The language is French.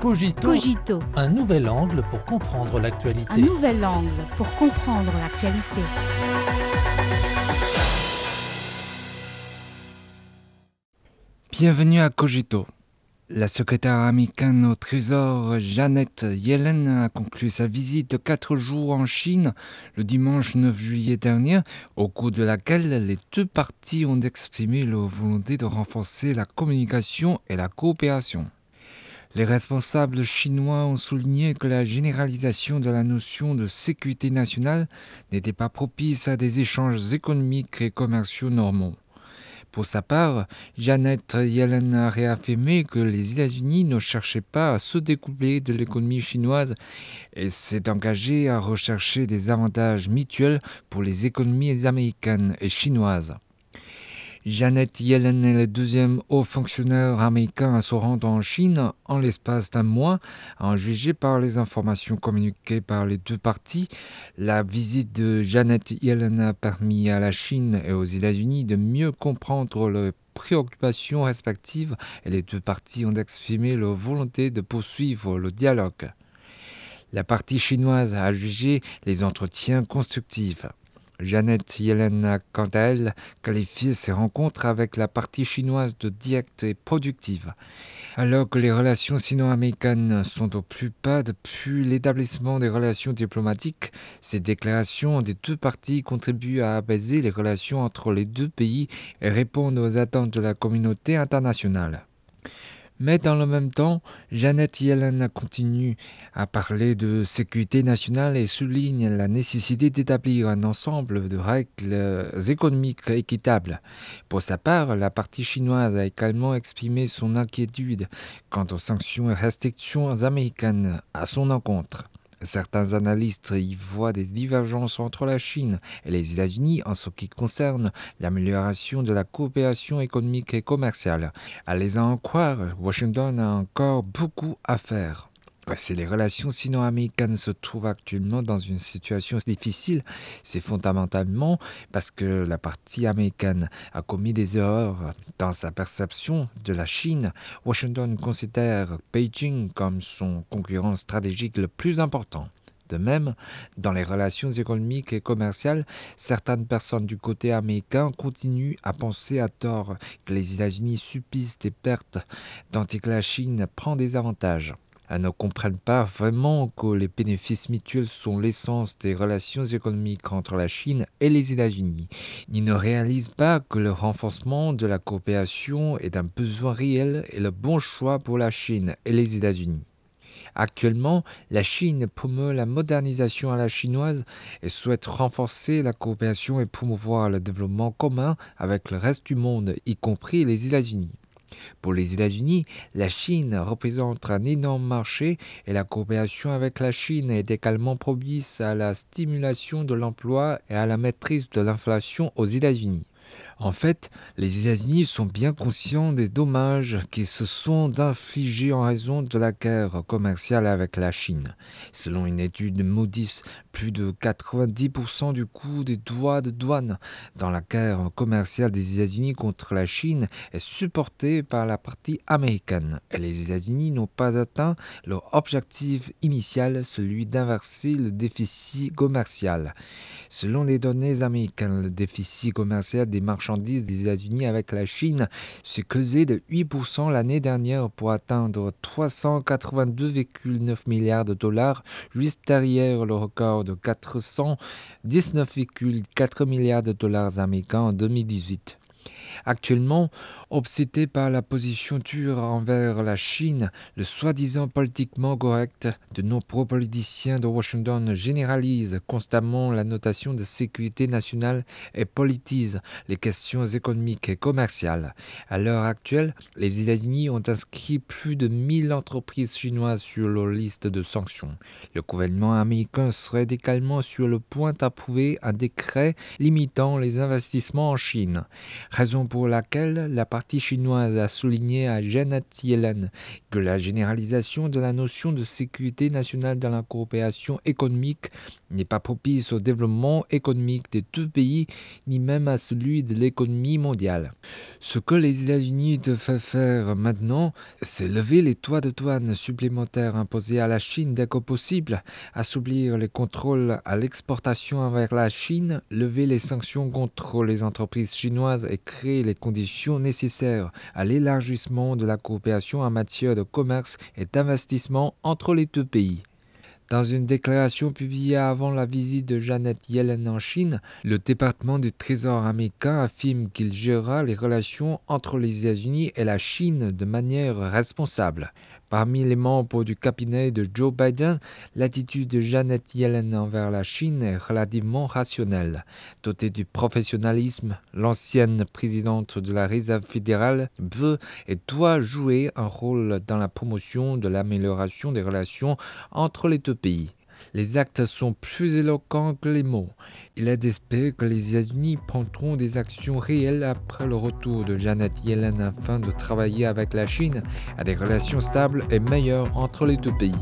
Cogito, Cogito, un nouvel angle pour comprendre l'actualité. un nouvel angle pour comprendre l'actualité. Bienvenue à Cogito. La secrétaire américaine au Trésor Janet Yellen a conclu sa visite de quatre jours en Chine le dimanche 9 juillet dernier, au cours de laquelle les deux parties ont exprimé leur volonté de renforcer la communication et la coopération. Les responsables chinois ont souligné que la généralisation de la notion de sécurité nationale n'était pas propice à des échanges économiques et commerciaux normaux. Pour sa part, Janet Yellen a réaffirmé que les États-Unis ne cherchaient pas à se découpler de l'économie chinoise et s'est engagée à rechercher des avantages mutuels pour les économies américaines et chinoises. Janet Yellen est le deuxième haut fonctionnaire américain à se rendre en Chine en l'espace d'un mois. En jugé par les informations communiquées par les deux parties, la visite de Janet Yellen a permis à la Chine et aux États-Unis de mieux comprendre leurs préoccupations respectives et les deux parties ont exprimé leur volonté de poursuivre le dialogue. La partie chinoise a jugé les entretiens constructifs. Janet Yellen a quant à elle qualifié ses rencontres avec la partie chinoise de directes et productives. Alors que les relations sino-américaines sont au plus bas depuis l'établissement des relations diplomatiques, ces déclarations des deux parties contribuent à apaiser les relations entre les deux pays et répondent aux attentes de la communauté internationale. Mais dans le même temps, Janet Yellen continue à parler de sécurité nationale et souligne la nécessité d'établir un ensemble de règles économiques équitables. Pour sa part, la partie chinoise a également exprimé son inquiétude quant aux sanctions et restrictions américaines à son encontre. Certains analystes y voient des divergences entre la Chine et les États-Unis en ce qui concerne l'amélioration de la coopération économique et commerciale. À les en croire, Washington a encore beaucoup à faire. Si les relations sino-américaines se trouvent actuellement dans une situation difficile, c'est fondamentalement parce que la partie américaine a commis des erreurs dans sa perception de la Chine. Washington considère Beijing comme son concurrent stratégique le plus important. De même, dans les relations économiques et commerciales, certaines personnes du côté américain continuent à penser à tort que les États-Unis subissent des pertes tandis que la Chine prend des avantages. Elles ne comprennent pas vraiment que les bénéfices mutuels sont l'essence des relations économiques entre la Chine et les États-Unis. Ils ne réalisent pas que le renforcement de la coopération est un besoin réel et le bon choix pour la Chine et les États-Unis. Actuellement, la Chine promeut la modernisation à la chinoise et souhaite renforcer la coopération et promouvoir le développement commun avec le reste du monde, y compris les États-Unis. Pour les États-Unis, la Chine représente un énorme marché et la coopération avec la Chine est également propice à la stimulation de l'emploi et à la maîtrise de l'inflation aux États-Unis. En fait, les États-Unis sont bien conscients des dommages qui se sont infligés en raison de la guerre commerciale avec la Chine. Selon une étude de Moody's, plus de 90% du coût des droits de douane dans la guerre commerciale des États-Unis contre la Chine est supporté par la partie américaine. Les États-Unis n'ont pas atteint leur objectif initial, celui d'inverser le déficit commercial. Selon les données américaines, le déficit commercial des marchandises des États-Unis avec la Chine s'est creusé de 8% l'année dernière pour atteindre 382,9 milliards de dollars, juste derrière le record de 419,4 milliards de dollars américains en 2018. Actuellement, obsédé par la position dure envers la Chine, le soi-disant politiquement correct, de nombreux politiciens de Washington généralisent constamment la notation de sécurité nationale et politisent les questions économiques et commerciales. À l'heure actuelle, les États-Unis ont inscrit plus de 1000 entreprises chinoises sur leur liste de sanctions. Le gouvernement américain serait également sur le point d'approuver un décret limitant les investissements en Chine, raison pour laquelle la partie chinoise a souligné à Janet Yellen que la généralisation de la notion de sécurité nationale dans la coopération économique n'est pas propice au développement économique des deux pays, ni même à celui de l'économie mondiale. Ce que les États-Unis devraient faire maintenant, c'est lever les toits de douane supplémentaires imposés à la Chine dès que possible, assouplir les contrôles à l'exportation avec la Chine, lever les sanctions contre les entreprises chinoises et créer les conditions nécessaires à l'élargissement de la coopération en matière de commerce et d'investissement entre les deux pays. Dans une déclaration publiée avant la visite de Janet Yellen en Chine, le département du Trésor américain affirme qu'il gérera les relations entre les États-Unis et la Chine de manière responsable. Parmi les membres du cabinet de Joe Biden, l'attitude de Janet Yellen envers la Chine est relativement rationnelle. Dotée du professionnalisme, l'ancienne présidente de la Réserve fédérale veut et doit jouer un rôle dans la promotion de l'amélioration des relations entre les deux pays. Les actes sont plus éloquents que les mots. Il est d'espérer que les États-Unis prendront des actions réelles après le retour de Janet Yellen afin de travailler avec la Chine à des relations stables et meilleures entre les deux pays.